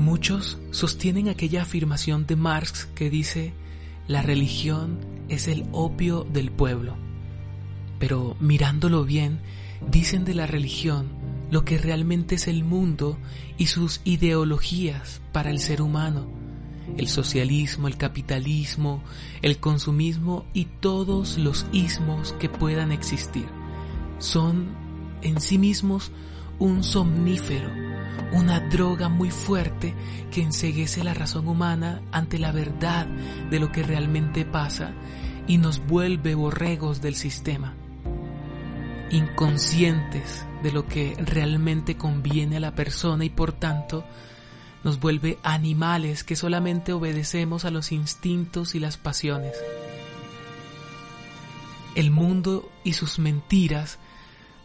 Muchos sostienen aquella afirmación de Marx que dice, la religión es el opio del pueblo. Pero mirándolo bien, dicen de la religión lo que realmente es el mundo y sus ideologías para el ser humano. El socialismo, el capitalismo, el consumismo y todos los ismos que puedan existir son en sí mismos un somnífero una droga muy fuerte que enseguece la razón humana ante la verdad de lo que realmente pasa y nos vuelve borregos del sistema, inconscientes de lo que realmente conviene a la persona y por tanto nos vuelve animales que solamente obedecemos a los instintos y las pasiones. El mundo y sus mentiras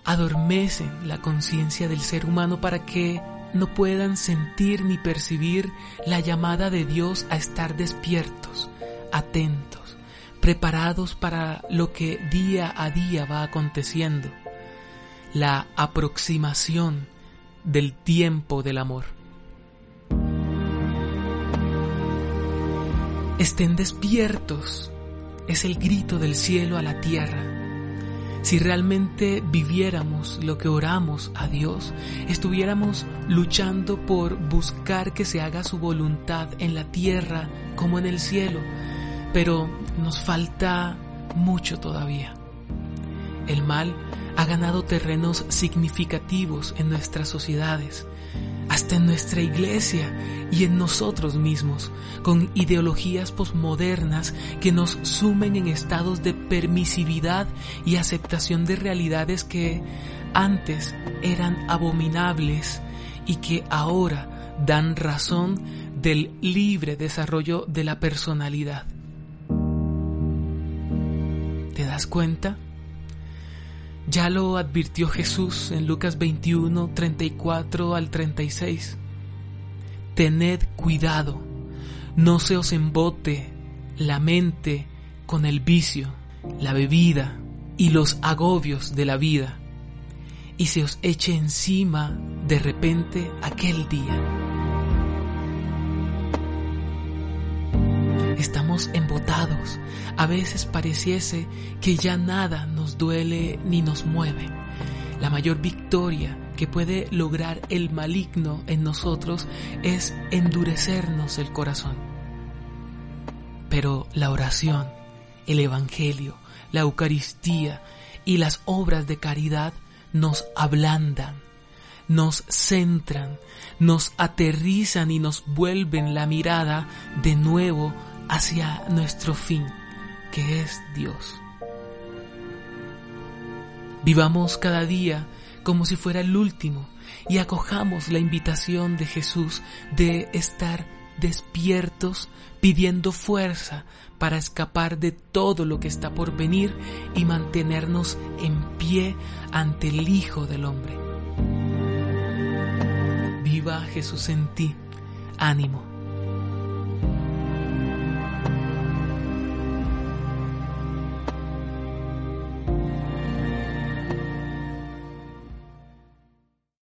adormecen la conciencia del ser humano para que no puedan sentir ni percibir la llamada de Dios a estar despiertos, atentos, preparados para lo que día a día va aconteciendo, la aproximación del tiempo del amor. Estén despiertos, es el grito del cielo a la tierra si realmente viviéramos lo que oramos a Dios, estuviéramos luchando por buscar que se haga su voluntad en la tierra como en el cielo, pero nos falta mucho todavía. El mal ha ganado terrenos significativos en nuestras sociedades hasta en nuestra iglesia y en nosotros mismos, con ideologías posmodernas que nos sumen en estados de permisividad y aceptación de realidades que antes eran abominables y que ahora dan razón del libre desarrollo de la personalidad. ¿Te das cuenta? Ya lo advirtió Jesús en Lucas 21, 34 al 36. Tened cuidado, no se os embote la mente con el vicio, la bebida y los agobios de la vida, y se os eche encima de repente aquel día Estamos embotados. A veces pareciese que ya nada nos duele ni nos mueve. La mayor victoria que puede lograr el maligno en nosotros es endurecernos el corazón. Pero la oración, el Evangelio, la Eucaristía y las obras de caridad nos ablandan, nos centran, nos aterrizan y nos vuelven la mirada de nuevo hacia nuestro fin, que es Dios. Vivamos cada día como si fuera el último y acojamos la invitación de Jesús de estar despiertos pidiendo fuerza para escapar de todo lo que está por venir y mantenernos en pie ante el Hijo del Hombre. Viva Jesús en ti, ánimo